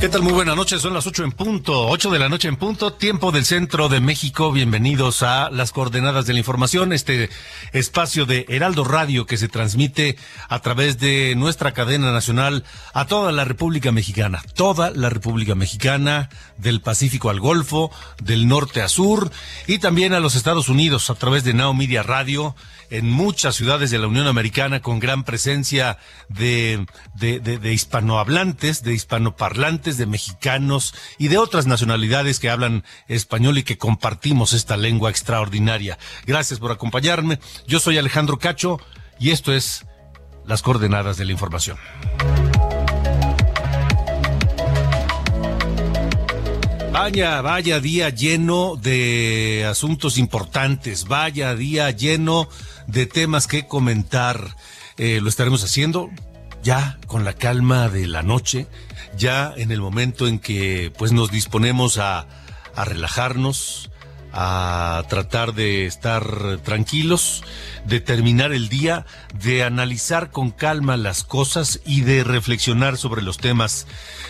¿Qué tal? Muy buenas noches, son las ocho en punto, ocho de la noche en punto, tiempo del centro de México. Bienvenidos a las coordenadas de la información, este espacio de Heraldo Radio que se transmite a través de nuestra cadena nacional a toda la República Mexicana, toda la República Mexicana, del Pacífico al Golfo, del norte a sur y también a los Estados Unidos a través de Now Media Radio en muchas ciudades de la Unión Americana con gran presencia de, de, de, de hispanohablantes, de hispanoparlantes, de mexicanos y de otras nacionalidades que hablan español y que compartimos esta lengua extraordinaria. Gracias por acompañarme. Yo soy Alejandro Cacho y esto es las coordenadas de la información. Vaya, vaya día lleno de asuntos importantes, vaya día lleno de temas que comentar. Eh, lo estaremos haciendo ya con la calma de la noche, ya en el momento en que pues nos disponemos a, a relajarnos, a tratar de estar tranquilos, de terminar el día, de analizar con calma las cosas y de reflexionar sobre los temas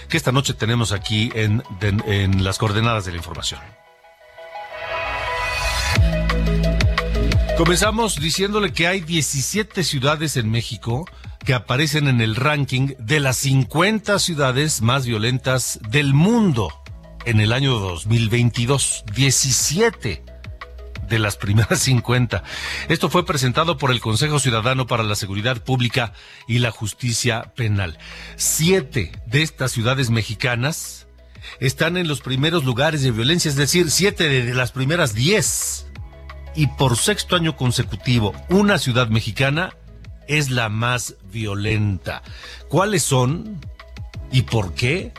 que esta noche tenemos aquí en, en, las coordenadas de la información. Comenzamos diciéndole que hay 17 ciudades en México que aparecen en el ranking de las 50 ciudades más violentas del mundo en el año 2022. 17 de las primeras 50. Esto fue presentado por el Consejo Ciudadano para la Seguridad Pública y la Justicia Penal. Siete de estas ciudades mexicanas están en los primeros lugares de violencia, es decir, siete de las primeras diez. Y por sexto año consecutivo, una ciudad mexicana es la más violenta. ¿Cuáles son y por qué?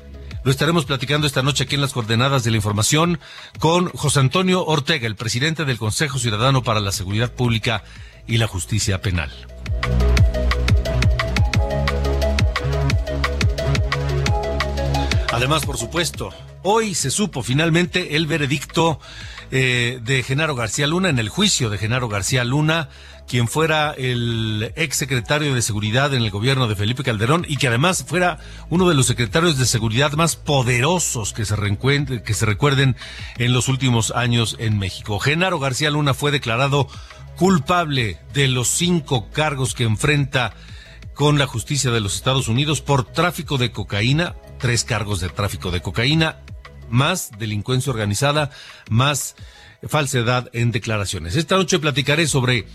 Lo estaremos platicando esta noche aquí en las coordenadas de la información con José Antonio Ortega, el presidente del Consejo Ciudadano para la Seguridad Pública y la Justicia Penal. Además, por supuesto, hoy se supo finalmente el veredicto eh, de Genaro García Luna en el juicio de Genaro García Luna quien fuera el ex secretario de seguridad en el gobierno de Felipe Calderón y que además fuera uno de los secretarios de seguridad más poderosos que se, que se recuerden en los últimos años en México. Genaro García Luna fue declarado culpable de los cinco cargos que enfrenta con la justicia de los Estados Unidos por tráfico de cocaína, tres cargos de tráfico de cocaína, más delincuencia organizada, más falsedad en declaraciones. Esta noche platicaré sobre,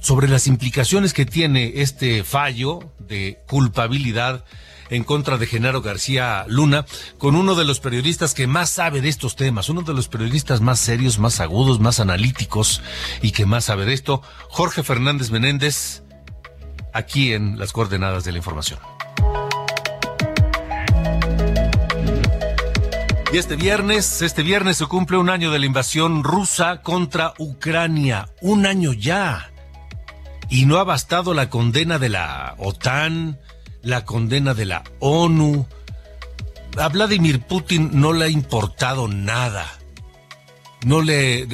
sobre las implicaciones que tiene este fallo de culpabilidad en contra de Genaro García Luna, con uno de los periodistas que más sabe de estos temas, uno de los periodistas más serios, más agudos, más analíticos y que más sabe de esto, Jorge Fernández Menéndez, aquí en las coordenadas de la información. Y este viernes, este viernes se cumple un año de la invasión rusa contra Ucrania. Un año ya. Y no ha bastado la condena de la OTAN, la condena de la ONU. A Vladimir Putin no le ha importado nada. No le...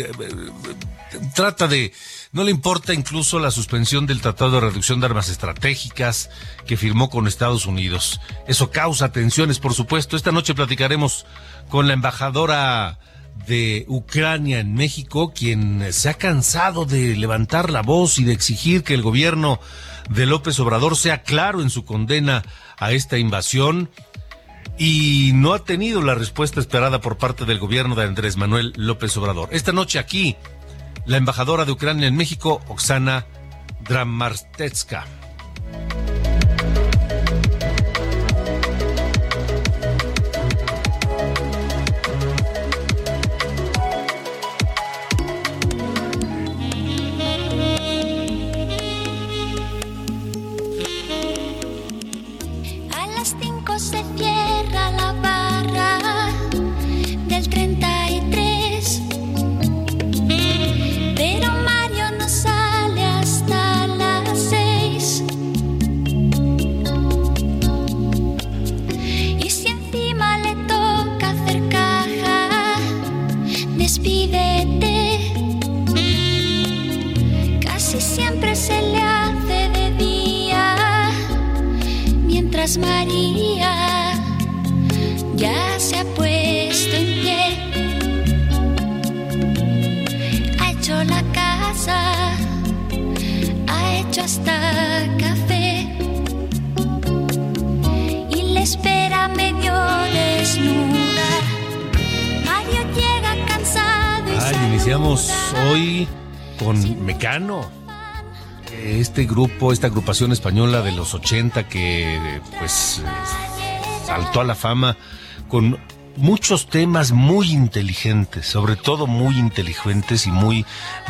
trata de... No le importa incluso la suspensión del Tratado de Reducción de Armas Estratégicas que firmó con Estados Unidos. Eso causa tensiones, por supuesto. Esta noche platicaremos con la embajadora de Ucrania en México, quien se ha cansado de levantar la voz y de exigir que el gobierno de López Obrador sea claro en su condena a esta invasión y no ha tenido la respuesta esperada por parte del gobierno de Andrés Manuel López Obrador. Esta noche aquí, la embajadora de Ucrania en México, Oksana Dramartetska. María ya se ha puesto en pie. Ha hecho la casa, ha hecho hasta café y le espera medio desnuda. Mario llega cansado y Ay, iniciamos hoy con Mecano. Este grupo, esta agrupación española de los 80 que pues saltó a la fama con muchos temas muy inteligentes, sobre todo muy inteligentes y muy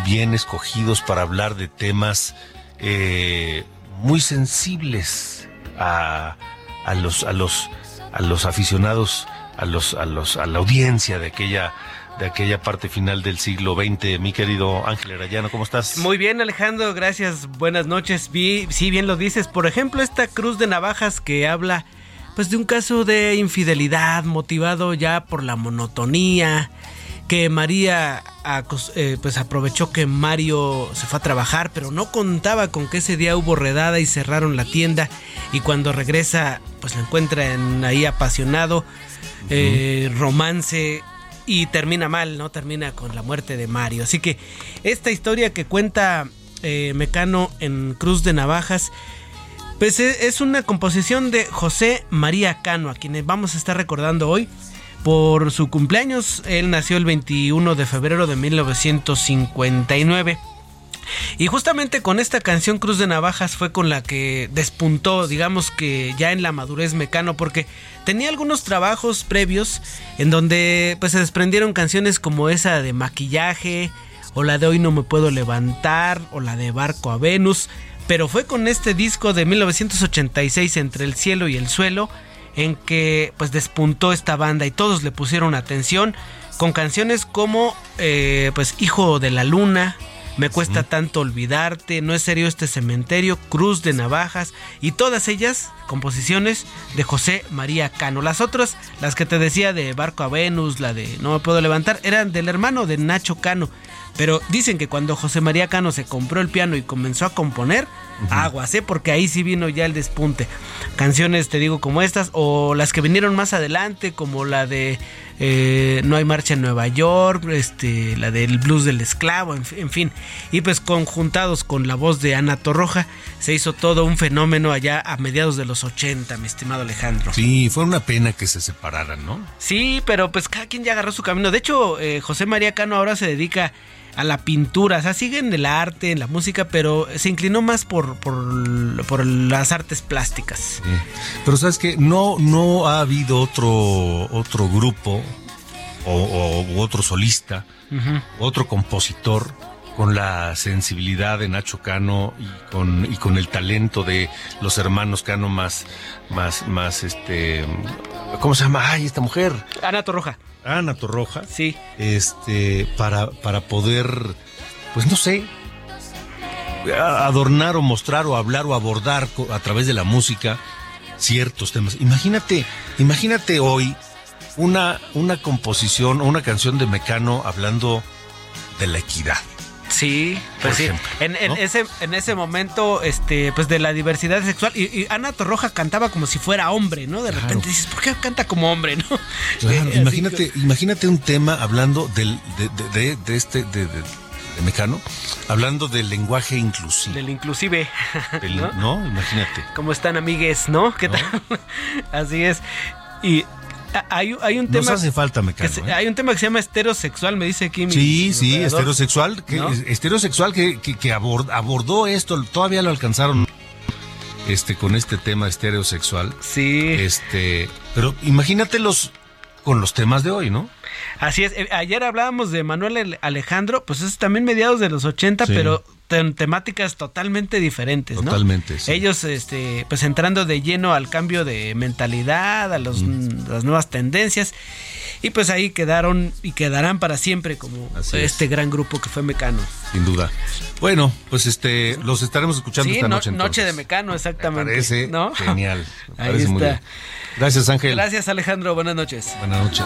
bien escogidos para hablar de temas eh, muy sensibles a, a los a los a los aficionados, a los a los a la audiencia de aquella de aquella parte final del siglo XX. Mi querido Ángel Arayano, ¿cómo estás? Muy bien, Alejandro, gracias. Buenas noches. Vi, sí, bien lo dices. Por ejemplo, esta cruz de navajas que habla pues de un caso de infidelidad motivado ya por la monotonía, que María eh, pues aprovechó que Mario se fue a trabajar, pero no contaba con que ese día hubo redada y cerraron la tienda y cuando regresa pues lo encuentra en- ahí apasionado, eh, romance y termina mal, ¿no? Termina con la muerte de Mario. Así que esta historia que cuenta eh, Mecano en Cruz de Navajas, pues e- es una composición de José María Cano, a quien vamos a estar recordando hoy por su cumpleaños. Él nació el 21 de febrero de 1959. Y justamente con esta canción Cruz de Navajas fue con la que despuntó, digamos que ya en la madurez mecano, porque tenía algunos trabajos previos en donde pues se desprendieron canciones como esa de maquillaje, o la de Hoy no me puedo levantar, o la de Barco a Venus, pero fue con este disco de 1986 Entre el cielo y el suelo en que pues despuntó esta banda y todos le pusieron atención con canciones como eh, pues Hijo de la Luna, Me cuesta tanto olvidarte, No es serio este cementerio, Cruz de Navajas y todas ellas composiciones de José María Cano. Las otras, las que te decía de Barco a Venus, la de No me puedo levantar, eran del hermano de Nacho Cano. Pero dicen que cuando José María Cano se compró el piano y comenzó a componer, aguas, ¿eh? Porque ahí sí vino ya el despunte. Canciones, te digo, como estas, o las que vinieron más adelante, como la de eh, No hay marcha en Nueva York, este, la del blues del esclavo, en, en fin. Y pues conjuntados con la voz de Ana Torroja, se hizo todo un fenómeno allá a mediados de los 80, mi estimado Alejandro. Sí, fue una pena que se separaran, ¿no? Sí, pero pues cada quien ya agarró su camino. De hecho, eh, José María Cano ahora se dedica a la pintura. O sea, sigue en el arte, en la música, pero se inclinó más por, por, por las artes plásticas. Sí. Pero sabes que no, no ha habido otro, otro grupo o, otro solista, otro compositor con la sensibilidad de Nacho Cano y con, y con el talento de los hermanos Cano más, más, más este, ¿cómo se llama? Ay, esta mujer, Ana Torroja. Ana Torroja. Sí. este, para, para poder, pues no sé, adornar o mostrar o hablar o abordar a través de la música ciertos temas. Imagínate, imagínate hoy una, una composición o una canción de Mecano hablando de la equidad. Sí, pues Por sí. ejemplo, en, en ¿no? ese en ese momento, este, pues de la diversidad sexual y, y Ana Torroja cantaba como si fuera hombre, ¿no? De Claro. repente dices, ¿por qué canta como hombre, no? Claro, Eh, imagínate, imagínate un tema hablando del, de, de- de- de este, de, de- de Mecano, hablando del lenguaje inclusivo. del inclusive, Del- ¿no? ¿no? Imagínate. ¿Cómo están, amigues, no? ¿Qué tal? Así es. Y hay, hay un Nos tema hace falta Mecano. se- ¿eh? hay un tema que se llama heterosexual, me dice aquí mi Sí, mi sí, operador. heterosexual, que, ¿No? es- heterosexual que, que, que abord- abordó esto, todavía lo alcanzaron este con este tema heterosexual. Sí. Este, pero imagínatelos con los temas de hoy, ¿no? Así es. Eh, Ayer hablábamos de Manuel Ale- Alejandro, pues es también mediados de los 80, Sí. pero temáticas totalmente diferentes, ¿no? Totalmente, sí. Ellos, este, pues entrando de lleno al cambio de mentalidad, a los, las nuevas tendencias, y pues ahí quedaron y quedarán para siempre como Así es. este gran grupo que fue Mecano. Sin duda. Bueno, pues este, los estaremos escuchando Sí, esta no- noche. Noche de entonces. Mecano, Me exactamente. parece ¿no? genial. Me Ahí parece muy está. bien. Gracias, Ángel. Gracias, Alejandro. Buenas noches. Buenas noches.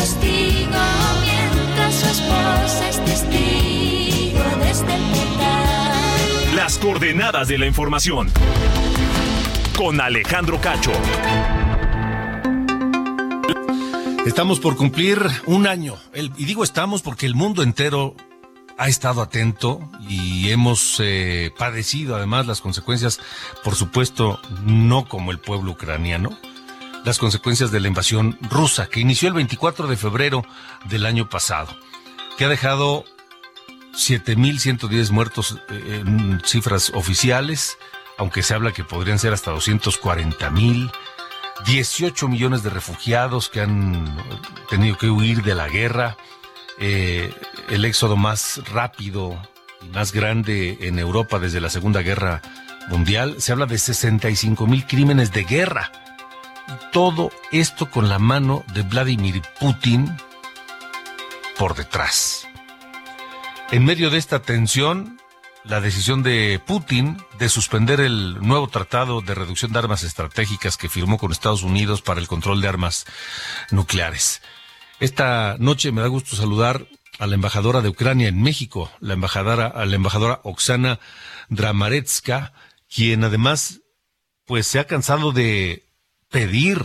Postigo mientras su esposa es testigo desde el portal. Las coordenadas de la información. Con Alejandro Cacho. Estamos por cumplir un año. El- y digo estamos porque el mundo entero ha estado atento y hemos eh, padecido además las consecuencias, por supuesto, no como el pueblo ucraniano, las consecuencias de la invasión rusa que inició el 24 de febrero del año pasado, que ha dejado 7.110 muertos eh, en cifras oficiales, aunque se habla que podrían ser hasta 240.000. 18 millones de refugiados que han tenido que huir de la guerra, eh, el éxodo más rápido y más grande en Europa desde la Segunda Guerra Mundial. Se habla de 65 mil crímenes de guerra. Y todo esto con la mano de Vladimir Putin por detrás. En medio de esta tensión, la decisión de Putin de suspender el nuevo tratado de reducción de armas estratégicas que firmó con Estados Unidos para el control de armas nucleares. Esta noche me da gusto saludar a la embajadora de Ucrania en México, la embajadora, a la embajadora Oksana Dramaretska, quien además pues se ha cansado de pedir,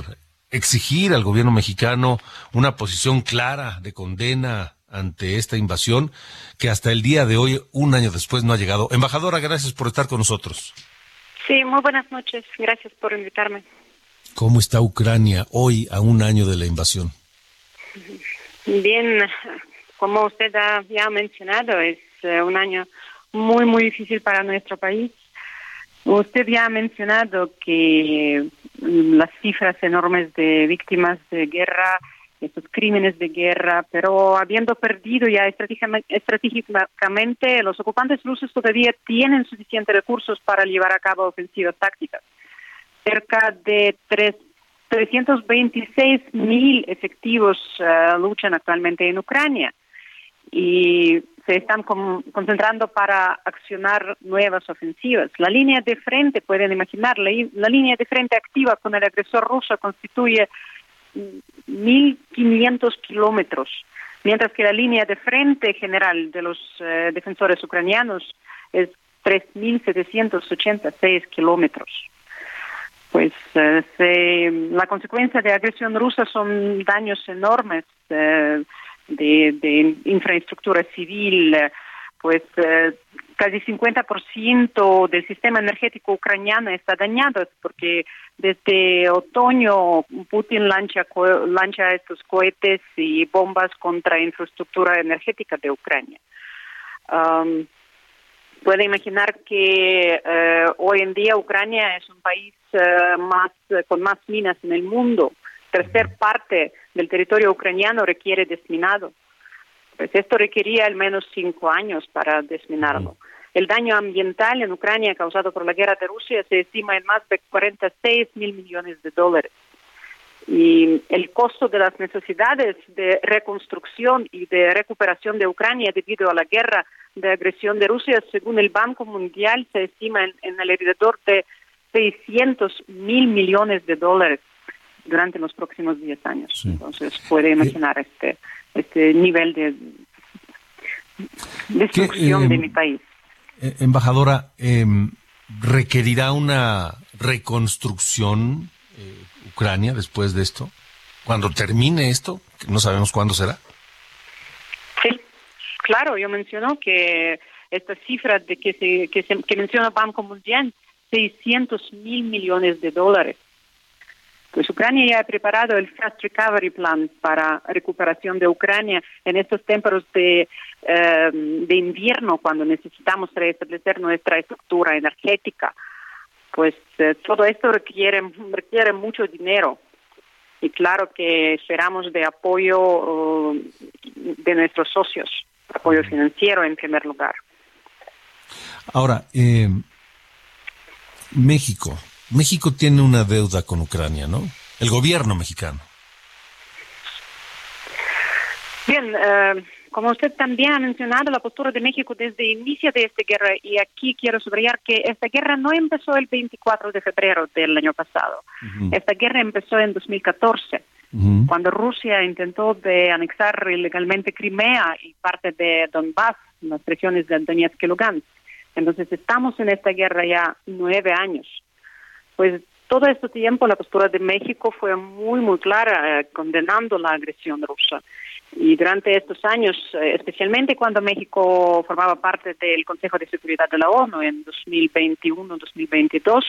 exigir al gobierno mexicano una posición clara de condena ante esta invasión que hasta el día de hoy, un año después, no ha llegado. Embajadora, gracias por estar con nosotros. Sí, muy buenas noches. Gracias por invitarme. ¿Cómo está Ucrania hoy a un año de la invasión? Bien, como usted ha, ya ha mencionado, es eh, un año muy, muy difícil para nuestro país. Usted ya ha mencionado que las cifras enormes de víctimas de guerra, estos crímenes de guerra, pero habiendo perdido ya estratégicamente, los ocupantes rusos todavía tienen suficientes recursos para llevar a cabo ofensivas tácticas. Cerca de tres 326 mil efectivos eh, luchan actualmente en Ucrania y se están con- concentrando para accionar nuevas ofensivas. La línea de frente, pueden imaginar, la, la línea de frente activa con el agresor ruso constituye mm, 1.500 kilómetros, mientras que la línea de frente general de los eh, defensores ucranianos es 3.786 kilómetros pues eh, se- la consecuencia de agresión rusa son daños enormes eh, de, de infraestructura civil, pues eh, casi 50% del sistema energético ucraniano está dañado porque desde otoño Putin lancha, lancha estos cohetes y bombas contra infraestructura energética de Ucrania. Puede imaginar que eh, hoy en día Ucrania es un país eh, más con más minas en el mundo. Tercer parte del territorio ucraniano requiere desminado. Pues esto requería al menos cinco años para desminarlo. El daño ambiental en Ucrania causado por la guerra de Rusia se estima en más de 46 mil millones de dólares. Y el costo de las necesidades de reconstrucción y de recuperación de Ucrania debido a la guerra de agresión de Rusia, según el Banco Mundial, se estima en, en alrededor de 600 mil millones de dólares durante los próximos 10 años. Entonces, puede imaginar este, este nivel de destrucción de em, mi país. eh, embajadora, em, ¿requerirá una reconstrucción eh, Ucrania después de esto? Cuando termine esto, que no sabemos cuándo será. Sí, claro, yo menciono que esta cifra de que se, que, se, que menciona Banco Mundial, 600 mil millones de dólares. Pues Ucrania ya ha preparado el Fast Recovery Plan para recuperación de Ucrania en estos tiempos de, eh, de invierno, cuando necesitamos restablecer nuestra estructura energética. Pues eh, todo esto requiere, requiere mucho dinero. Y claro que esperamos de apoyo uh, de nuestros socios, apoyo financiero en primer lugar. Ahora, eh, México. México tiene una deuda con Ucrania, ¿no? El gobierno mexicano. Bien, eh, como usted también ha mencionado, la postura de México desde el inicio de esta guerra, y aquí quiero subrayar que esta guerra no empezó el 24 de febrero del año pasado. Esta guerra empezó en 2014, cuando Rusia intentó de anexar ilegalmente Crimea y parte de Donbass, las regiones de Donetsk y Lugansk. Entonces estamos en esta guerra ya nueve años. Pues todo este tiempo la postura de México fue muy, muy clara, eh, condenando la agresión rusa. Y durante estos años, eh, especialmente cuando México formaba parte del Consejo de Seguridad de la ONU en 2021-2022,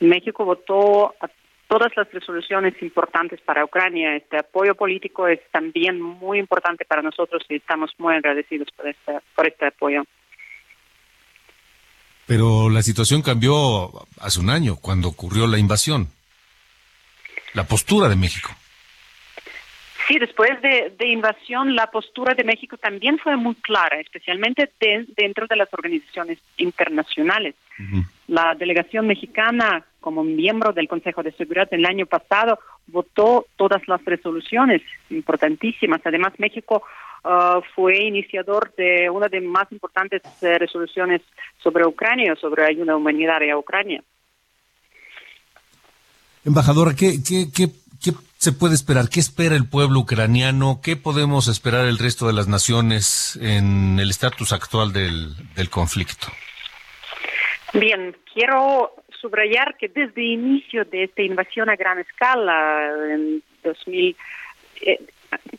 México votó a todas las resoluciones importantes para Ucrania. Este apoyo político es también muy importante para nosotros y estamos muy agradecidos por este, por este apoyo. Pero la situación cambió hace un año, cuando ocurrió la invasión. La postura de México. Sí, después de, de invasión, la postura de México también fue muy clara, especialmente de- dentro de las organizaciones internacionales. La delegación mexicana, como miembro del Consejo de Seguridad el año pasado, votó todas las resoluciones importantísimas. Además, México ah, fue iniciador de una de las más importantes eh, resoluciones sobre Ucrania, sobre ayuda humanitaria a Ucrania. Embajadora, ¿qué, qué, qué, qué se puede esperar? ¿Qué espera el pueblo ucraniano? ¿Qué podemos esperar el resto de las naciones en el estatus actual del, del conflicto? Bien, quiero subrayar que desde el inicio de esta invasión a gran escala, en 2000, eh,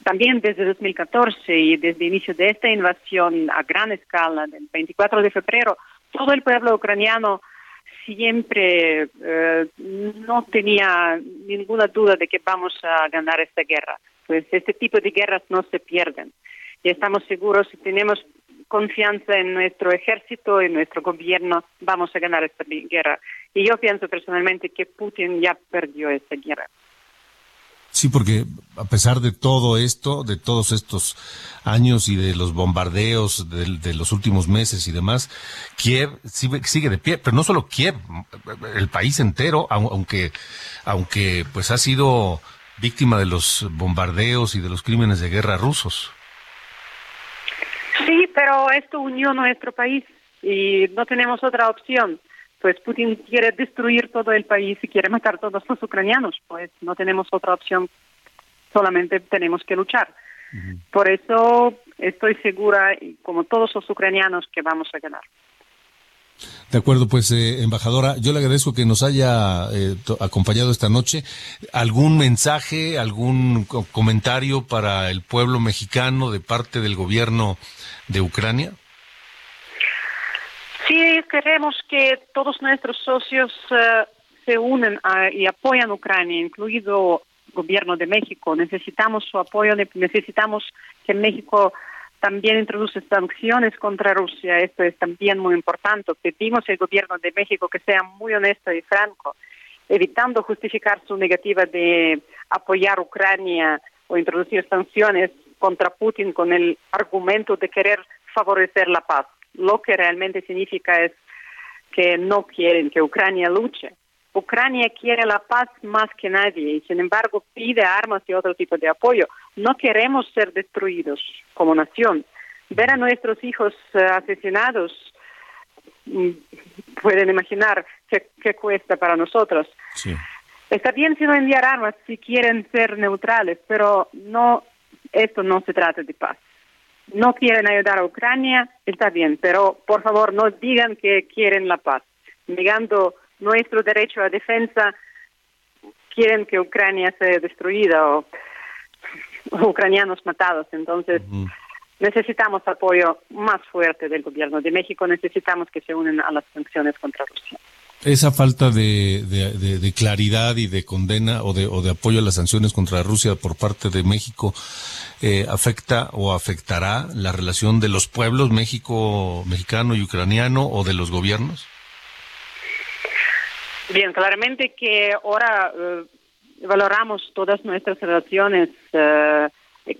también desde 2014 y desde el inicio de esta invasión a gran escala, del 24 de febrero, todo el pueblo ucraniano siempre eh, no tenía ninguna duda de que vamos a ganar esta guerra. Pues este tipo de guerras no se pierden. Y estamos seguros, si tenemos confianza en nuestro ejército, en nuestro gobierno, vamos a ganar esta guerra. Y yo pienso personalmente que Putin ya perdió esta guerra. Sí, porque a pesar de todo esto, de todos estos años y de los bombardeos de, de los últimos meses y demás, Kiev sigue, sigue de pie, pero no solo Kiev, el país entero, au- aunque, aunque pues ha sido víctima de los bombardeos y de los crímenes de guerra rusos. Sí, pero esto unió nuestro país y no tenemos otra opción. Pues Putin quiere destruir todo el país y quiere matar a todos los ucranianos. Pues no tenemos otra opción, solamente tenemos que luchar. Por eso estoy segura, como todos los ucranianos, que vamos a ganar. De acuerdo, pues, eh, embajadora, yo le agradezco que nos haya eh, acompañado esta noche. ¿Algún mensaje, algún co- comentario para el pueblo mexicano de parte del gobierno de Ucrania? Sí, queremos que todos nuestros socios eh, se unen a- y apoyan a Ucrania, incluido el gobierno de México. Necesitamos su apoyo, ne- necesitamos que México también introduce sanciones contra Rusia. Esto es también muy importante. Pedimos al gobierno de México que sea muy honesto y franco, evitando justificar su negativa de apoyar a Ucrania o introducir sanciones contra Putin con el argumento de querer favorecer la paz. Lo que realmente significa es que no quieren que Ucrania luche. Ucrania quiere la paz más que nadie y sin embargo pide armas y otro tipo de apoyo. No queremos ser destruidos como nación. Ver a nuestros hijos eh, asesinados mm, pueden imaginar qué, qué cuesta para nosotros. Sí. Está bien si no enviar armas si quieren ser neutrales, pero no, esto no se trata de paz. No quieren ayudar a Ucrania, está bien, pero por favor no digan que quieren la paz. Negando nuestro derecho a defensa, quieren que Ucrania sea destruida o, o ucranianos matados. Entonces, necesitamos apoyo más fuerte del gobierno de México, necesitamos que se unen a las sanciones contra Rusia. Esa falta de, claridad y de condena o de, o de apoyo a las sanciones contra Rusia por parte de México eh, afecta o afectará la relación de los pueblos México, mexicano y ucraniano o de los gobiernos? Bien, claramente que ahora eh, valoramos todas nuestras relaciones eh,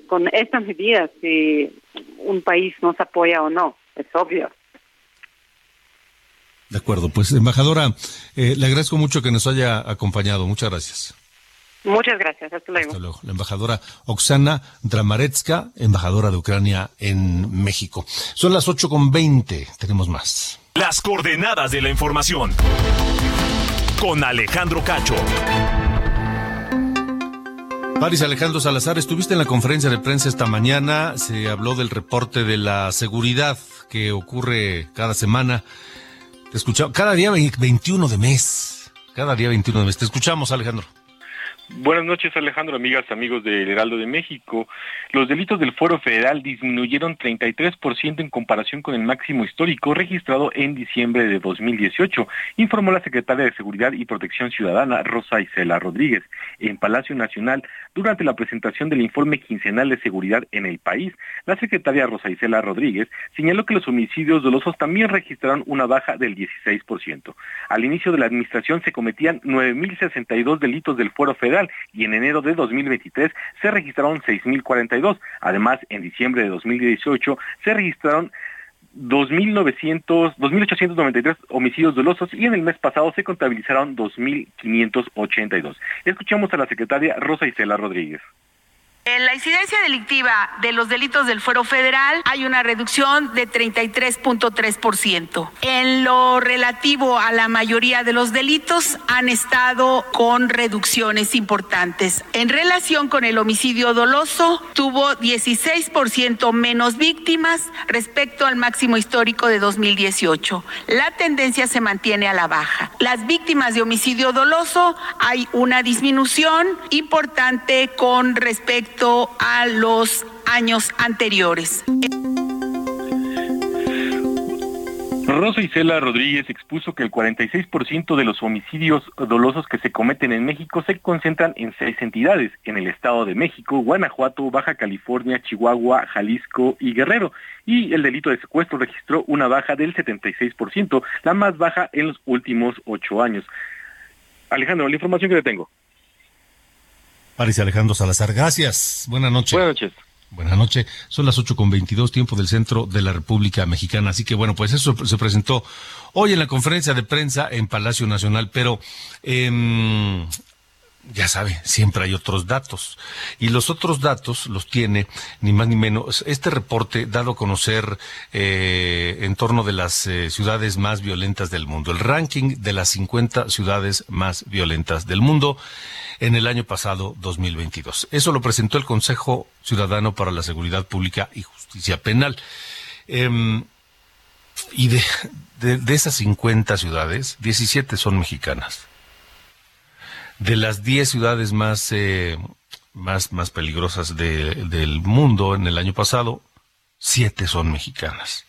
con estas medidas, si un país nos apoya o no, es obvio. De acuerdo, pues embajadora, eh, le agradezco mucho que nos haya acompañado. Muchas gracias. Muchas gracias, hasta luego. Hasta luego. La embajadora Oksana Dramaretska, embajadora de Ucrania en México. Son las ocho con veinte. Tenemos más. Las coordenadas de la información. Con Alejandro Cacho. Paris Alejandro Salazar, estuviste en la conferencia de prensa esta mañana. Se habló del reporte de la seguridad que ocurre cada semana. Te escuchamos, cada día ve- 21 de mes. Cada día 21 de mes. Te escuchamos, Alejandro. Buenas noches, Alejandro, amigas, amigos del Heraldo de México. Los delitos del Foro Federal disminuyeron 33% en comparación con el máximo histórico registrado en diciembre de 2018, informó la secretaria de Seguridad y Protección Ciudadana, Rosa Isela Rodríguez, en Palacio Nacional durante la presentación del informe quincenal de seguridad en el país. La secretaria Rosa Isela Rodríguez señaló que los homicidios dolosos también registraron una baja del 16%. Al inicio de la administración se cometían 9.062 delitos del Foro Federal y en enero de 2023 se registraron 6.042. Además, en diciembre de 2018 se registraron 2.900, 2.893 homicidios dolosos y en el mes pasado se contabilizaron 2.582. Escuchamos a la secretaria Rosa Isela Rodríguez. En la incidencia delictiva de los delitos del fuero federal hay una reducción de 33.3%. En lo relativo a la mayoría de los delitos han estado con reducciones importantes. En relación con el homicidio doloso, tuvo 16% menos víctimas respecto al máximo histórico de 2018. La tendencia se mantiene a la baja. Las víctimas de homicidio doloso hay una disminución importante con respecto a los años anteriores. Rosa Isela Rodríguez expuso que el 46% de los homicidios dolosos que se cometen en México se concentran en seis entidades, en el Estado de México, Guanajuato, Baja California, Chihuahua, Jalisco y Guerrero. Y el delito de secuestro registró una baja del 76%, la más baja en los últimos ocho años. Alejandro, la información que te tengo. Paris Alejandro Salazar, gracias. Buenas noches. Buenas noches. Buenas noches. Son las ocho con veintidós, tiempo del centro de la República Mexicana. Así que bueno, pues eso se presentó hoy en la conferencia de prensa en Palacio Nacional. Pero em, ya sabe, siempre hay otros datos. Y los otros datos los tiene, ni más ni menos, este reporte dado a conocer eh, en torno de las eh, ciudades más violentas del mundo. El ranking de las 50 ciudades más violentas del mundo en el año pasado 2022. Eso lo presentó el Consejo Ciudadano para la Seguridad Pública y Justicia Penal. Em, y de, esas 50 ciudades, 17 son mexicanas. De las 10 ciudades más, eh, más, más peligrosas de- del mundo en el año pasado, 7 son mexicanas.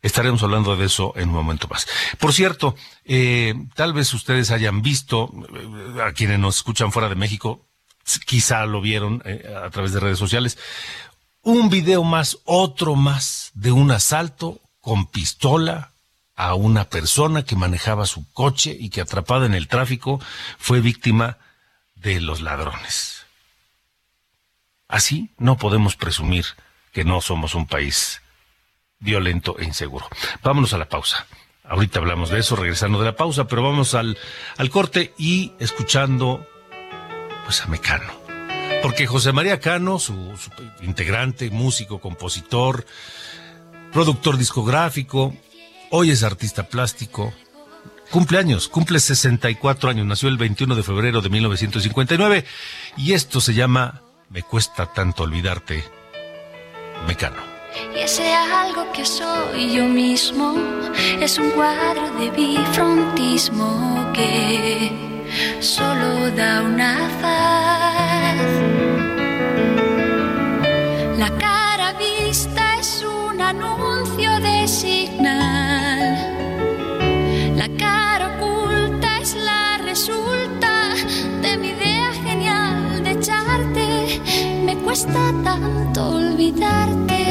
Estaremos hablando de eso en un momento más. Por cierto, eh, tal vez ustedes hayan visto, eh, a quienes nos escuchan fuera de México, quizá lo vieron a través de redes sociales, un video más, otro más, de un asalto con pistola a una persona que manejaba su coche y que atrapada en el tráfico fue víctima de los ladrones. Así no podemos presumir que no somos un país violento e inseguro. Vámonos a la pausa. Ahorita hablamos de eso, regresando de la pausa, pero vamos al, al corte y escuchando pues a Mecano. Porque José María Cano, su, su integrante, músico, compositor, productor discográfico, hoy es artista plástico, cumple años, cumple 64 años, nació el 21 de febrero de 1959 y esto se llama Me cuesta tanto olvidarte, Mecano. Y ese algo que soy yo mismo es un cuadro de bifrontismo que solo da una faz. La cara vista es un anuncio de. Cuesta tanto olvidarte.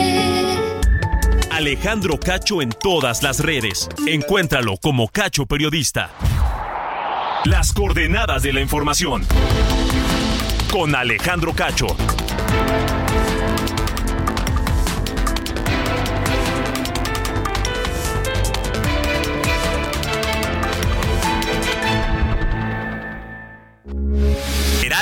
Alejandro Cacho en todas las redes. Encuéntralo como Cacho Periodista. Las coordenadas de la información. Con Alejandro Cacho.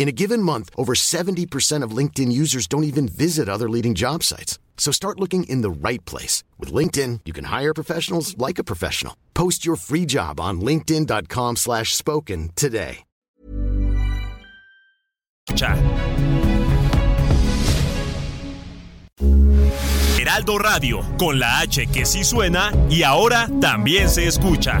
In a given month, over 70% of LinkedIn users don't even visit other leading job sites. So start looking in the right place. With LinkedIn, you can hire professionals like a professional. Post your free job on linkedin.com slash spoken today. Heraldo Radio, con la H que sí suena y ahora también se escucha.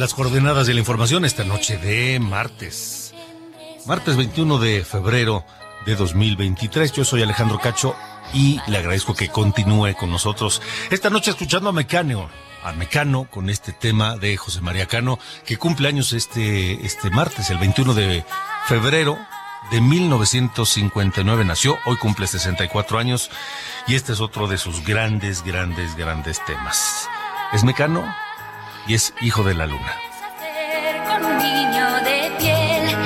Las coordenadas de la información esta noche de martes. Martes 21 de febrero de 2023. Yo soy Alejandro Cacho y le agradezco que continúe con nosotros esta noche escuchando a Mecano. A Mecano con este tema de José María Cano que cumple años este, este martes, el 21 de febrero de 1959 nació, hoy cumple 64 años y este es otro de sus grandes, grandes, grandes temas. Es Mecano y es hijo de la luna. Hacer con un niño de piel.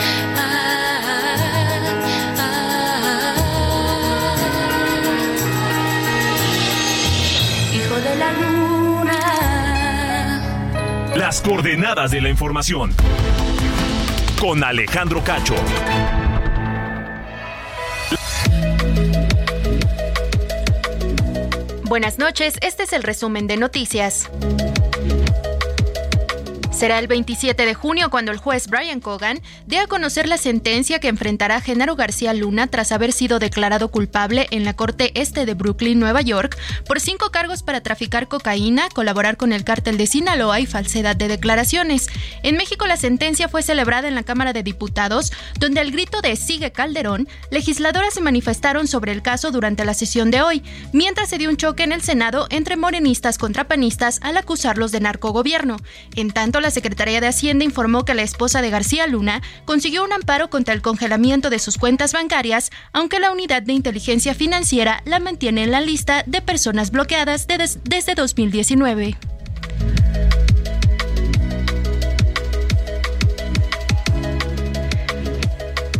Hijo de la luna. Las coordenadas de la información. Con Alejandro Cacho. Buenas noches, este es el resumen de noticias. Será el 27 de junio cuando el juez Brian Cogan dé a conocer la sentencia que enfrentará Genaro García Luna tras haber sido declarado culpable en la Corte Este de Brooklyn, Nueva York, por cinco cargos para traficar cocaína, colaborar con el cártel de Sinaloa y falsedad de declaraciones. En México la sentencia fue celebrada en la Cámara de Diputados, donde al grito de Sigue Calderón, legisladoras se manifestaron sobre el caso durante la sesión de hoy, mientras se dio un choque en el Senado entre morenistas contra panistas al acusarlos de narcogobierno. En tanto, la Secretaría de Hacienda informó que la esposa de García Luna consiguió un amparo contra el congelamiento de sus cuentas bancarias, aunque la unidad de inteligencia financiera la mantiene en la lista de personas bloqueadas de des- desde 2019.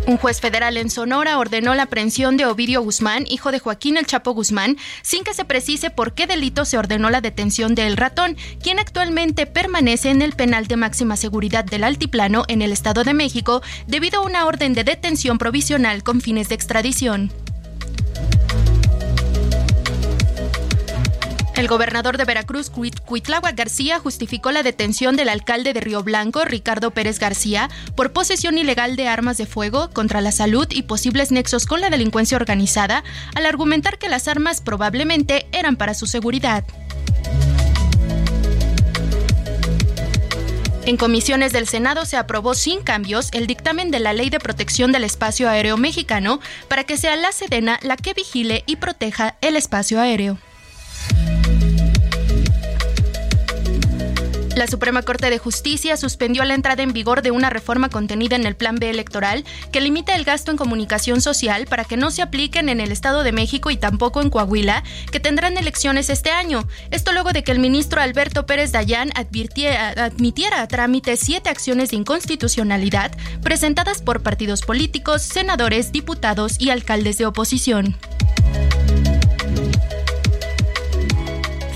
Un juez federal en Sonora ordenó la aprehensión de Ovidio Guzmán, hijo de Joaquín El Chapo Guzmán, sin que se precise por qué delito se ordenó la detención de El Ratón, quien actualmente permanece en el penal de máxima seguridad del Altiplano en el Estado de México debido a una orden de detención provisional con fines de extradición. El gobernador de Veracruz, Cuitláhuac García, justificó la detención del alcalde de Río Blanco, Ricardo Pérez García, por posesión ilegal de armas de fuego contra la salud y posibles nexos con la delincuencia organizada, al argumentar que las armas probablemente eran para su seguridad. En comisiones del Senado se aprobó sin cambios el dictamen de la Ley de Protección del Espacio Aéreo Mexicano para que sea la Sedena la que vigile y proteja el espacio aéreo. La Suprema Corte de Justicia suspendió la entrada en vigor de una reforma contenida en el Plan B electoral que limita el gasto en comunicación social para que no se apliquen en el Estado de México y tampoco en Coahuila, que tendrán elecciones este año. Esto luego de que el ministro Alberto Pérez Dayán admitiera a trámite siete acciones de inconstitucionalidad presentadas por partidos políticos, senadores, diputados y alcaldes de oposición.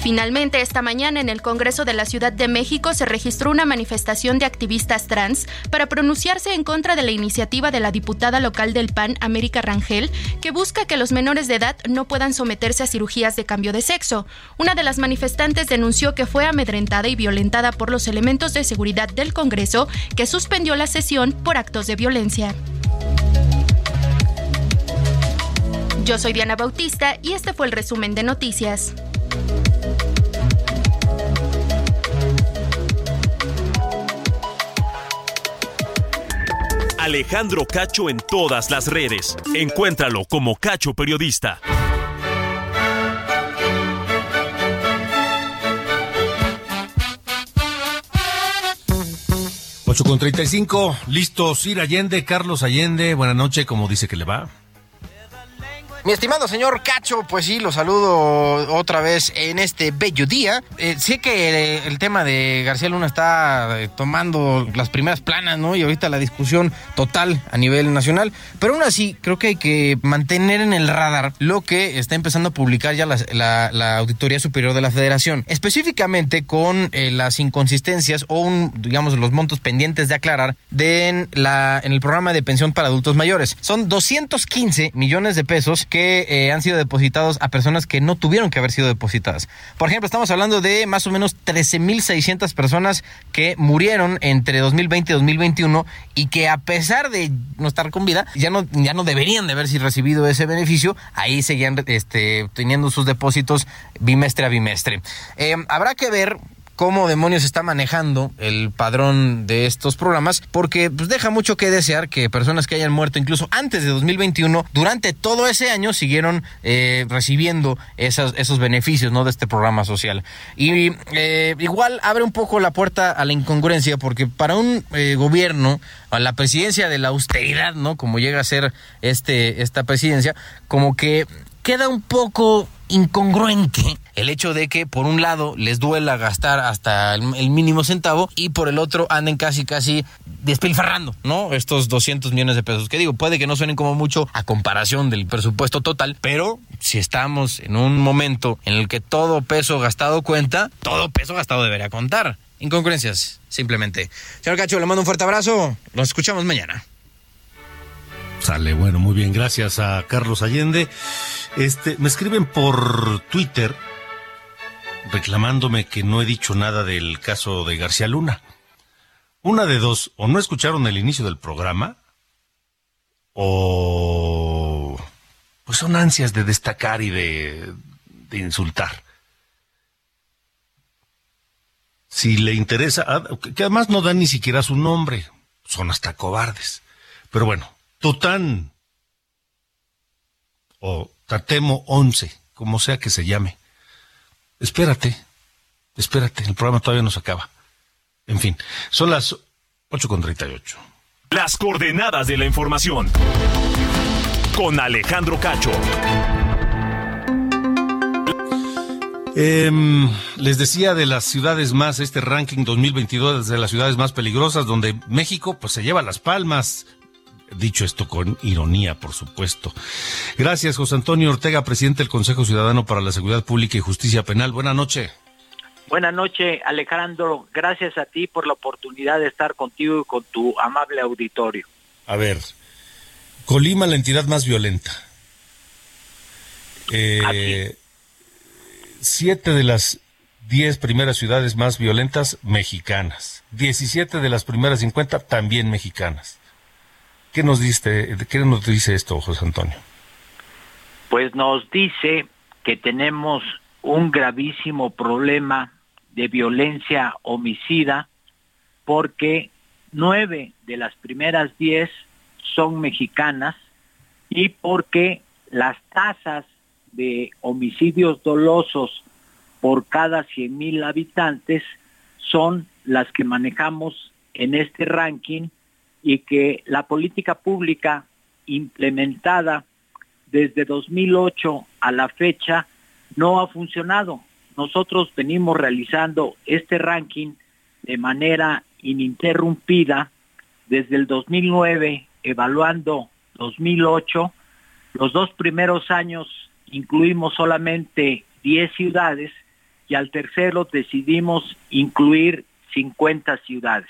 Finalmente, esta mañana en el Congreso de la Ciudad de México se registró una manifestación de activistas trans para pronunciarse en contra de la iniciativa de la diputada local del PAN, América Rangel, que busca que los menores de edad no puedan someterse a cirugías de cambio de sexo. Una de las manifestantes denunció que fue amedrentada y violentada por los elementos de seguridad del Congreso, que suspendió la sesión por actos de violencia. Yo soy Diana Bautista y este fue el resumen de noticias. Alejandro Cacho en todas las redes. Encuéntralo como Cacho Periodista. Ocho con treinta y cinco, listos, Ir Allende, Carlos Allende, buena noche, como dice que le va. Mi estimado señor Cacho, pues sí, lo saludo otra vez en este bello día. Eh, sé que el tema de García Luna está eh, tomando las primeras planas, ¿no? Y ahorita la discusión total a nivel nacional. Pero aún así, creo que hay que mantener en el radar lo que está empezando a publicar ya la, Auditoría Superior de la Federación. Específicamente con eh, las inconsistencias o, un, digamos, los montos pendientes de aclarar de la, en el programa de pensión para adultos mayores. Son 215 millones de pesos que eh, han sido depositados a personas que no tuvieron que haber sido depositadas. Por ejemplo, estamos hablando de más o menos 13.600 personas que murieron entre 2020 y 2021 y que a pesar de no estar con vida, ya no, ya no deberían de haber recibido ese beneficio, ahí seguían este, teniendo sus depósitos bimestre a bimestre. Eh, habrá que ver cómo demonios está manejando el padrón de estos programas, porque pues, deja mucho que desear que personas que hayan muerto incluso antes de 2021, durante todo ese año siguieron eh, recibiendo esos, beneficios ¿no? de este programa social. Y eh, igual abre un poco la puerta a la incongruencia, porque para un eh, gobierno, a la presidencia de la austeridad, ¿no? Como llega a ser este, esta presidencia, como que queda un poco incongruente el hecho de que por un lado les duela gastar hasta el, mínimo centavo y por el otro anden casi casi despilfarrando, ¿no? Estos 200 millones de pesos. Que digo, puede que no suenen como mucho a comparación del presupuesto total, pero si estamos en un momento en el que todo peso gastado cuenta, todo peso gastado debería contar. Incongruencias, simplemente. Señor Cacho, le mando un fuerte abrazo. Nos escuchamos mañana. Sale, bueno, muy bien, gracias a Carlos Allende. Este, me escriben por Twitter reclamándome que no he dicho nada del caso de García Luna. Una de dos, o no escucharon el inicio del programa, o pues son ansias de destacar y de, de insultar. Si le interesa, ah, que además no dan ni siquiera su nombre, son hasta cobardes. Pero bueno, Tután o Tatemo 11, como sea que se llame. Espérate, espérate, el programa todavía no se acaba. En fin, son las 8.38. Las coordenadas de la información. Con Alejandro Cacho. Em, les decía de las ciudades más, este ranking 2022 de las ciudades más peligrosas, donde México pues se lleva las palmas Dicho esto con ironía, por supuesto. Gracias, José Antonio Ortega, presidente del Consejo Ciudadano para la Seguridad Pública y Justicia Penal. Buenas noches. Buenas noches, Alejandro. Gracias a ti por la oportunidad de estar contigo y con tu amable auditorio. A ver, Colima, la entidad más violenta. Eh, siete de las diez primeras ciudades más violentas mexicanas. Diecisiete de las primeras cincuenta también mexicanas. ¿Qué nos, dice, ¿Qué nos dice esto, José Antonio? Pues nos dice que tenemos un gravísimo problema de violencia homicida porque nueve de las primeras diez son mexicanas y porque las tasas de homicidios dolosos por cada 100 mil habitantes son las que manejamos en este ranking y que la política pública implementada desde 2008 a la fecha no ha funcionado. Nosotros venimos realizando este ranking de manera ininterrumpida desde el 2009, evaluando 2008. Los dos primeros años incluimos solamente 10 ciudades y al tercero decidimos incluir 50 ciudades.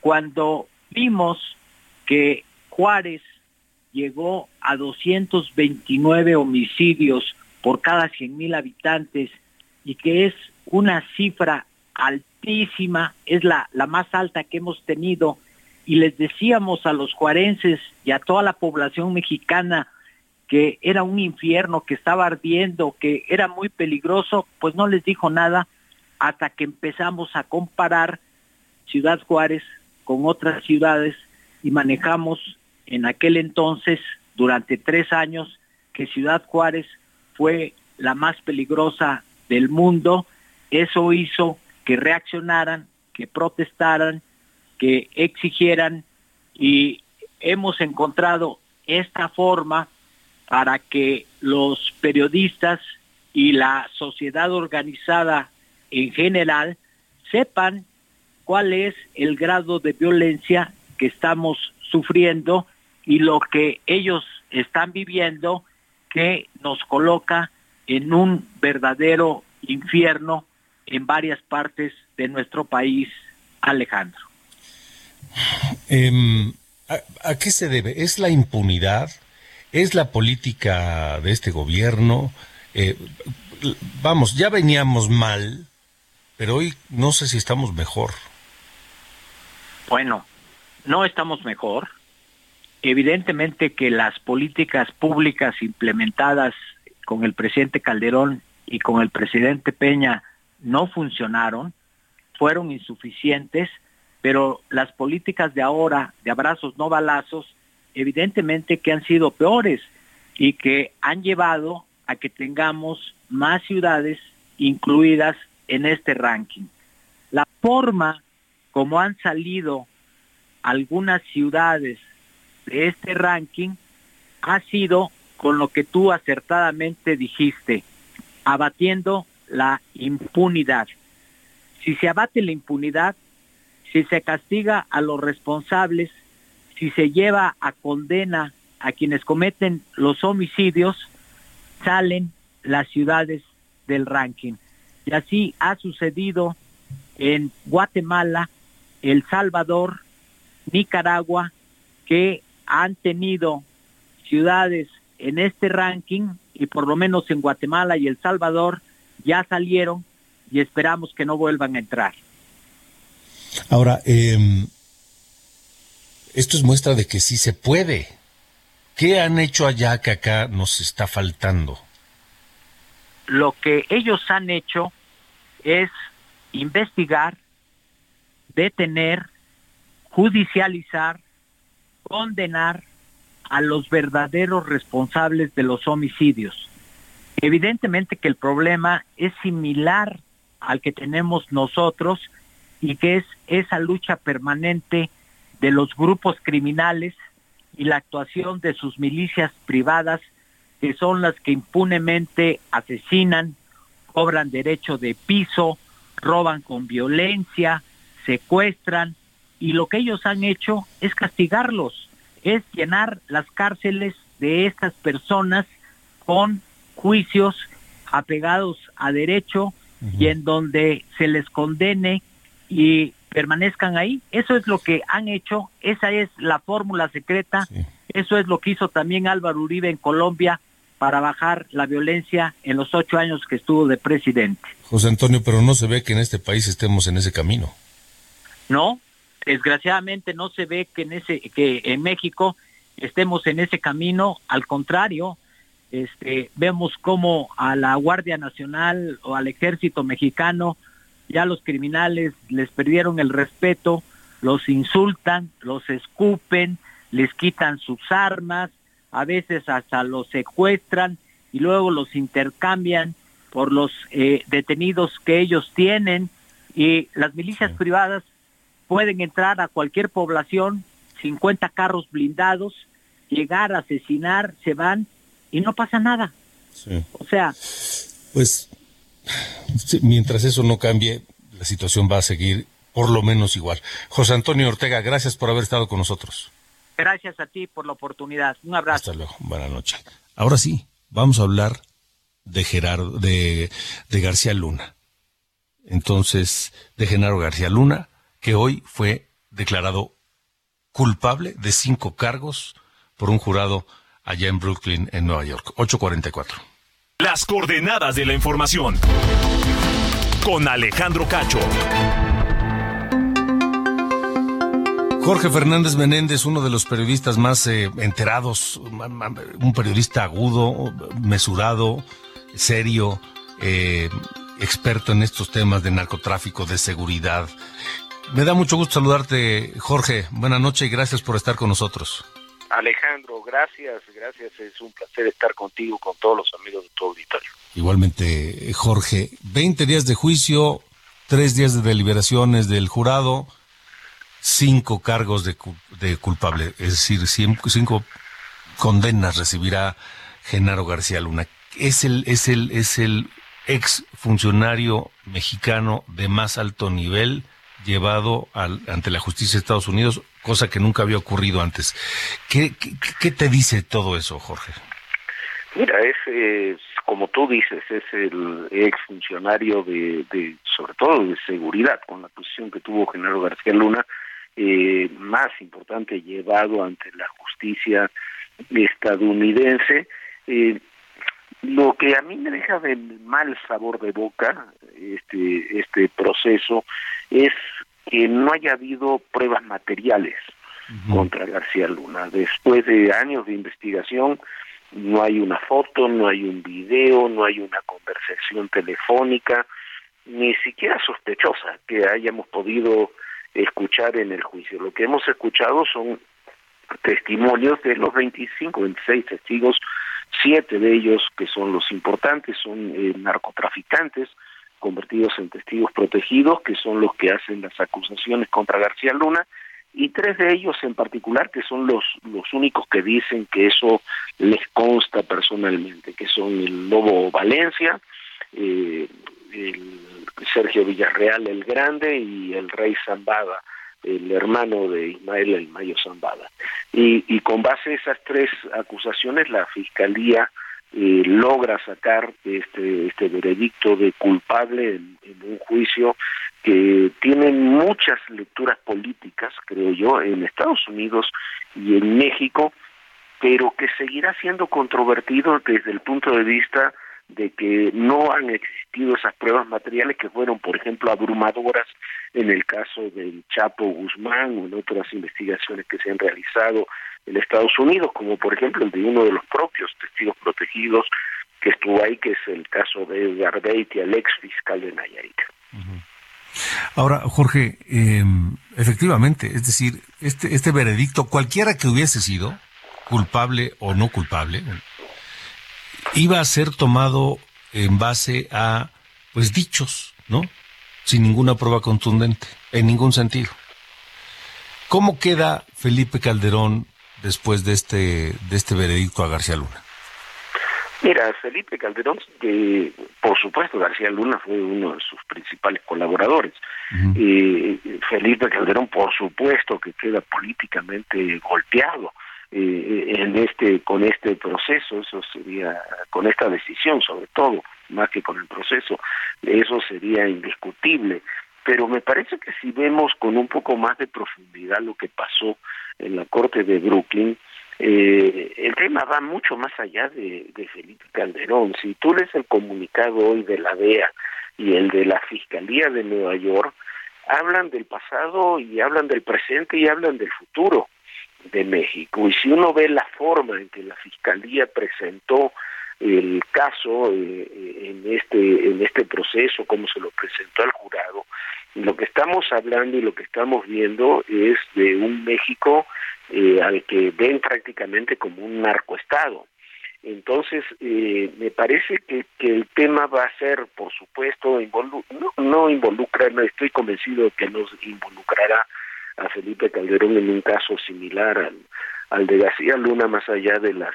Cuando vimos que Juárez llegó a 229 homicidios por cada 100 mil habitantes y que es una cifra altísima, es la, la más alta que hemos tenido. Y les decíamos a los juarenses y a toda la población mexicana que era un infierno, que estaba ardiendo, que era muy peligroso, pues no les dijo nada hasta que empezamos a comparar Ciudad Juárez con otras ciudades y manejamos en aquel entonces, durante tres años, que Ciudad Juárez fue la más peligrosa del mundo. Eso hizo que reaccionaran, que protestaran, que exigieran y hemos encontrado esta forma para que los periodistas y la sociedad organizada en general sepan cuál es el grado de violencia que estamos sufriendo y lo que ellos están viviendo que nos coloca en un verdadero infierno en varias partes de nuestro país, Alejandro. Em, ¿a, qué se debe? ¿Es la impunidad? ¿Es la política de este gobierno? Eh, vamos, ya veníamos mal, pero hoy no sé si estamos mejor. Bueno, no estamos mejor. Evidentemente que las políticas públicas implementadas con el presidente Calderón y con el presidente Peña no funcionaron, fueron insuficientes, pero las políticas de ahora, de abrazos no balazos, evidentemente que han sido peores y que han llevado a que tengamos más ciudades incluidas en este ranking. La forma como han salido algunas ciudades de este ranking ha sido con lo que tú acertadamente dijiste, abatiendo la impunidad. Si se abate la impunidad, si se castiga a los responsables, si se lleva a condena a quienes cometen los homicidios, salen las ciudades del ranking. Y así ha sucedido en Guatemala, El Salvador, Nicaragua, que han tenido ciudades en este ranking y por lo menos en Guatemala y El Salvador ya salieron y esperamos que no vuelvan a entrar. Ahora, em, esto es muestra de que sí se puede. ¿Qué han hecho allá que acá nos está faltando? Lo que ellos han hecho es investigar, detener, judicializar, condenar a los verdaderos responsables de los homicidios. Evidentemente que el problema es similar al que tenemos nosotros y que es esa lucha permanente de los grupos criminales y la actuación de sus milicias privadas que son las que impunemente asesinan, cobran derecho de piso, roban con violencia, secuestran y lo que ellos han hecho es castigarlos es llenar las cárceles de estas personas con juicios apegados a derecho y en donde se les condene y permanezcan ahí. Eso es lo que han hecho, esa es la fórmula secreta, eso es lo que hizo también Álvaro Uribe en Colombia para bajar la violencia en los ocho años que estuvo de presidente. José Antonio, pero no se ve que en este país estemos en ese camino. No, desgraciadamente no se ve que en ese que en México estemos en ese camino, al contrario, este, vemos como a la Guardia Nacional o al Ejército Mexicano ya los criminales les perdieron el respeto, los insultan, los escupen, les quitan sus armas, a veces hasta los secuestran y luego los intercambian por los eh, detenidos que ellos tienen. Y las milicias privadas pueden entrar a cualquier población, 50 carros blindados, llegar a asesinar, se van y no pasa nada. O sea... Pues mientras eso no cambie, la situación va a seguir por lo menos igual. José Antonio Ortega, gracias por haber estado con nosotros. Gracias a ti por la oportunidad. Un abrazo. Hasta luego. Buenas noches. Ahora sí, vamos a hablar de Gerardo, de, de García Luna. Entonces, de Genaro García Luna, que hoy fue declarado culpable de cinco cargos por un jurado allá en Brooklyn, en Nueva York. 844. Las coordenadas de la información. Con Alejandro Cacho. Jorge Fernández Menéndez, uno de los periodistas más eh, enterados, un periodista agudo, mesurado, serio, eh, experto en estos temas de narcotráfico, de seguridad. Me da mucho gusto saludarte, Jorge. Buenas noches y gracias por estar con nosotros. Alejandro, gracias, gracias. Es un placer estar contigo, con todos los amigos de tu auditorio. Igualmente, Jorge. 20 días de juicio, tres días de deliberaciones del jurado cinco cargos de, de culpable, es decir, cinco, condenas recibirá Genaro García Luna. Es el, es el, es el ex funcionario mexicano de más alto nivel llevado al, ante la justicia de Estados Unidos, cosa que nunca había ocurrido antes. ¿Qué, qué, te dice todo eso, Jorge? Mira, es, como tú dices, es el ex funcionario de, de, sobre todo de seguridad, con la posición que tuvo Genaro García Luna, eh, más importante llevado ante la justicia estadounidense. Eh, lo que a mí me deja de mal sabor de boca este este proceso es que no haya habido pruebas materiales contra García Luna. Después de años de investigación, no hay una foto, no hay un video, no hay una conversación telefónica, ni siquiera sospechosa que hayamos podido escuchar en el juicio. Lo que hemos escuchado son testimonios de los 25, 26 testigos, siete de ellos que son los importantes, son eh, narcotraficantes convertidos en testigos protegidos, que son los que hacen las acusaciones contra García Luna, y tres de ellos en particular que son los, los únicos que dicen que eso les consta personalmente, que son el Lobo Valencia, eh, el Sergio Villarreal el Grande y el Rey Zambada, el hermano de Ismael el Mayo Zambada. Y, y con base a esas tres acusaciones, la Fiscalía eh, logra sacar este, este veredicto de culpable en, un juicio que tiene muchas lecturas políticas, creo yo, en Estados Unidos y en México, pero que seguirá siendo controvertido desde el punto de vista de que no han existido esas pruebas materiales que fueron, por ejemplo, abrumadoras en el caso del Chapo Guzmán o en otras investigaciones que se han realizado en Estados Unidos, como por ejemplo el de uno de los propios testigos protegidos que estuvo ahí, que es el caso de Edgar y el ex fiscal de Nayarit. Ahora, Jorge, em, efectivamente, es decir, este, este veredicto, cualquiera que hubiese sido, culpable o no culpable, iba a ser tomado en base a, pues, dichos, ¿no? Sin ninguna prueba contundente, en ningún sentido. ¿Cómo queda Felipe Calderón después de este, de este veredicto a García Luna? Mira, Felipe Calderón, que por supuesto García Luna fue uno de sus principales colaboradores. y Felipe Calderón, por supuesto, que queda políticamente golpeado eh, en este con este proceso eso sería con esta decisión sobre todo más que con el proceso eso sería indiscutible pero me parece que si vemos con un poco más de profundidad lo que pasó en la corte de Brooklyn eh, el tema va mucho más allá de, de Felipe Calderón si tú lees el comunicado hoy de la DEA y el de la Fiscalía de Nueva York hablan del pasado y hablan del presente y hablan del futuro de México. Y si uno ve la forma en que la Fiscalía presentó el caso eh, en este en este proceso, cómo se lo presentó al jurado, lo que estamos hablando y lo que estamos viendo es de un México eh, al que ven prácticamente como un narcoestado. Entonces, eh, me parece que, que el tema va a ser, por supuesto, no, no involucra, no estoy convencido que nos involucrará a Felipe Calderón en un caso similar al, al de García Luna, más allá de las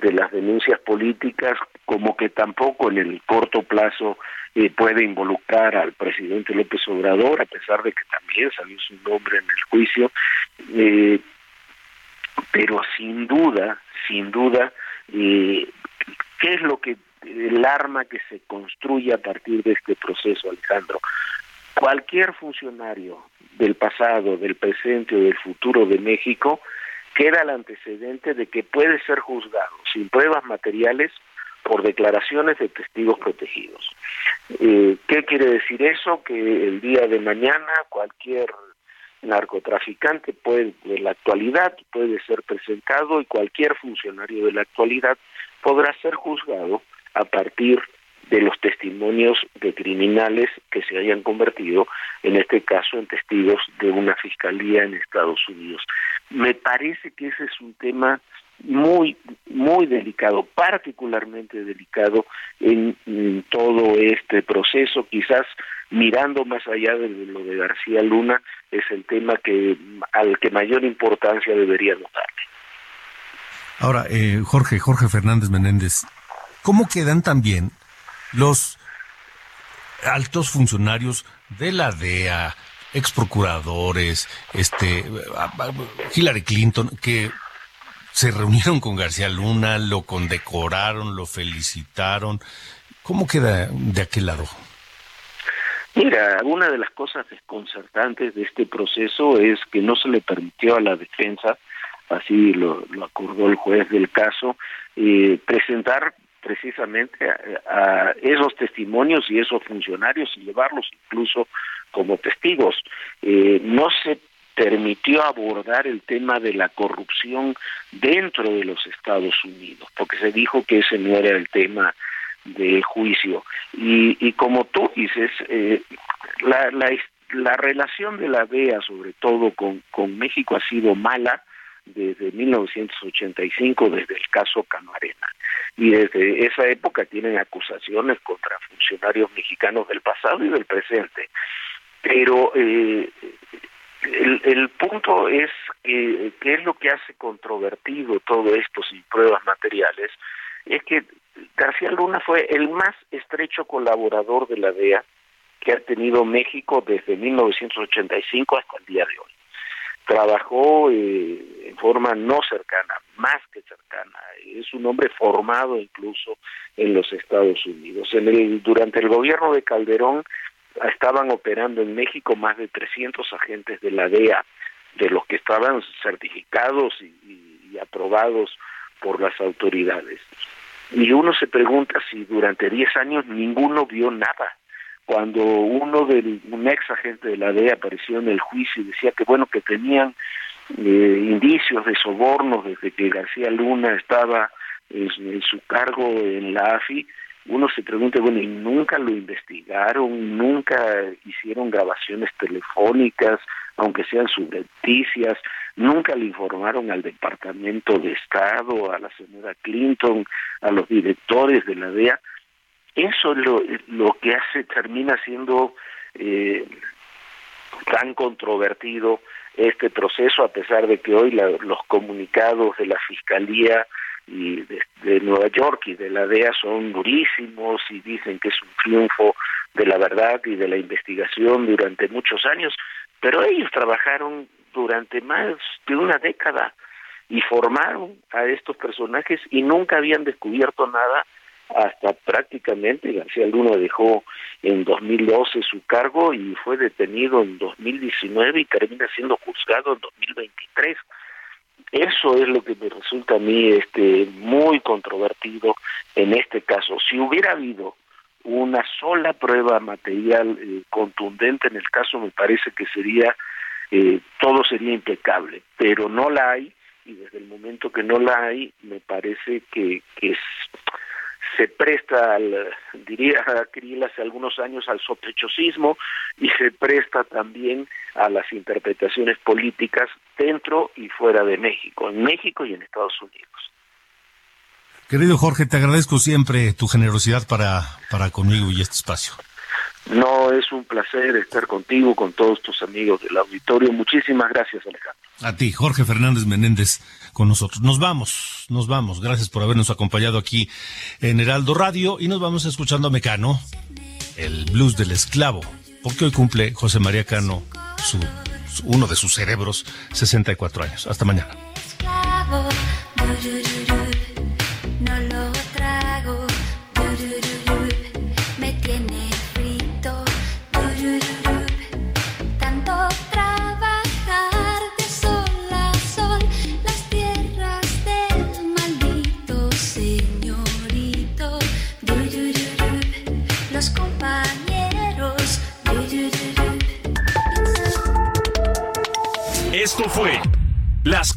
de las denuncias políticas, como que tampoco en el corto plazo eh, puede involucrar al presidente López Obrador, a pesar de que también salió su nombre en el juicio, eh, pero sin duda, sin duda, eh, ¿qué es lo que el arma que se construye a partir de este proceso, Alejandro? Cualquier funcionario del pasado, del presente o del futuro de México, queda el antecedente de que puede ser juzgado sin pruebas materiales por declaraciones de testigos protegidos. Eh, ¿Qué quiere decir eso? Que el día de mañana cualquier narcotraficante puede, de la actualidad puede ser presentado y cualquier funcionario de la actualidad podrá ser juzgado a partir de los testimonios de criminales que se hayan convertido, en este caso, en testigos de una fiscalía en Estados Unidos. Me parece que ese es un tema muy, muy delicado, particularmente delicado en, todo este proceso. Quizás mirando más allá de lo de García Luna, es el tema que al que mayor importancia debería notarle. Ahora, eh, Jorge, Jorge Fernández Menéndez, ¿cómo quedan también los altos funcionarios de la DEA, ex procuradores, este, Hillary Clinton, que se reunieron con García Luna, lo condecoraron, lo felicitaron. ¿Cómo queda de aquel lado? Mira, una de las cosas desconcertantes de este proceso es que no se le permitió a la defensa, así lo, acordó el juez del caso, eh, presentar precisamente a, esos testimonios y esos funcionarios y llevarlos incluso como testigos. Eh, no se permitió abordar el tema de la corrupción dentro de los Estados Unidos, porque se dijo que ese no era el tema del juicio. Y, y como tú dices, eh, la, la, la relación de la DEA, sobre todo con, México, ha sido mala desde 1985, desde el caso Camarena. Y desde esa época tienen acusaciones contra funcionarios mexicanos del pasado y del presente. Pero eh, el, el, punto es que, qué es lo que hace controvertido todo esto sin pruebas materiales, es que García Luna fue el más estrecho colaborador de la DEA que ha tenido México desde 1985 hasta el día de hoy trabajó eh, en forma no cercana, más que cercana. Es un hombre formado incluso en los Estados Unidos. En el, durante el gobierno de Calderón estaban operando en México más de 300 agentes de la DEA, de los que estaban certificados y, aprobados por las autoridades. Y uno se pregunta si durante 10 años ninguno vio nada cuando uno de un ex agente de la DEA apareció en el juicio y decía que bueno que tenían eh, indicios de sobornos desde que García Luna estaba en, su cargo en la AFI, uno se pregunta, bueno, ¿y nunca lo investigaron? ¿Nunca hicieron grabaciones telefónicas, aunque sean subrepticias? ¿Nunca le informaron al Departamento de Estado, a la señora Clinton, a los directores de la DEA? Eso es lo, lo que hace, termina siendo eh, tan controvertido este proceso, a pesar de que hoy los comunicados de la Fiscalía y de, Nueva York y de la DEA son durísimos y dicen que es un triunfo de la verdad y de la investigación durante muchos años, pero ellos trabajaron durante más de una década y formaron a estos personajes y nunca habían descubierto nada hasta prácticamente García Luna dejó en 2012 su cargo y fue detenido en 2019 y termina siendo juzgado en 2023. Eso es lo que me resulta a mí este muy controvertido en este caso. Si hubiera habido una sola prueba material eh, contundente en el caso, me parece que sería eh, todo sería impecable, pero no la hay y desde el momento que no la hay, me parece que, se presta, al, diría Krill hace algunos años, al sospechosismo y se presta también a las interpretaciones políticas dentro y fuera de México, en México y en Estados Unidos. Querido Jorge, te agradezco siempre tu generosidad para, para conmigo y este espacio. No, es un placer estar contigo, con todos tus amigos del auditorio. Muchísimas gracias, Alejandro. A ti, Jorge Fernández Menéndez, con nosotros. Nos vamos, nos vamos. Gracias por habernos acompañado aquí en Heraldo Radio y nos vamos escuchando a Mecano, el blues del esclavo, porque hoy cumple José María Cano, su, uno de sus cerebros, 64 años. Hasta mañana.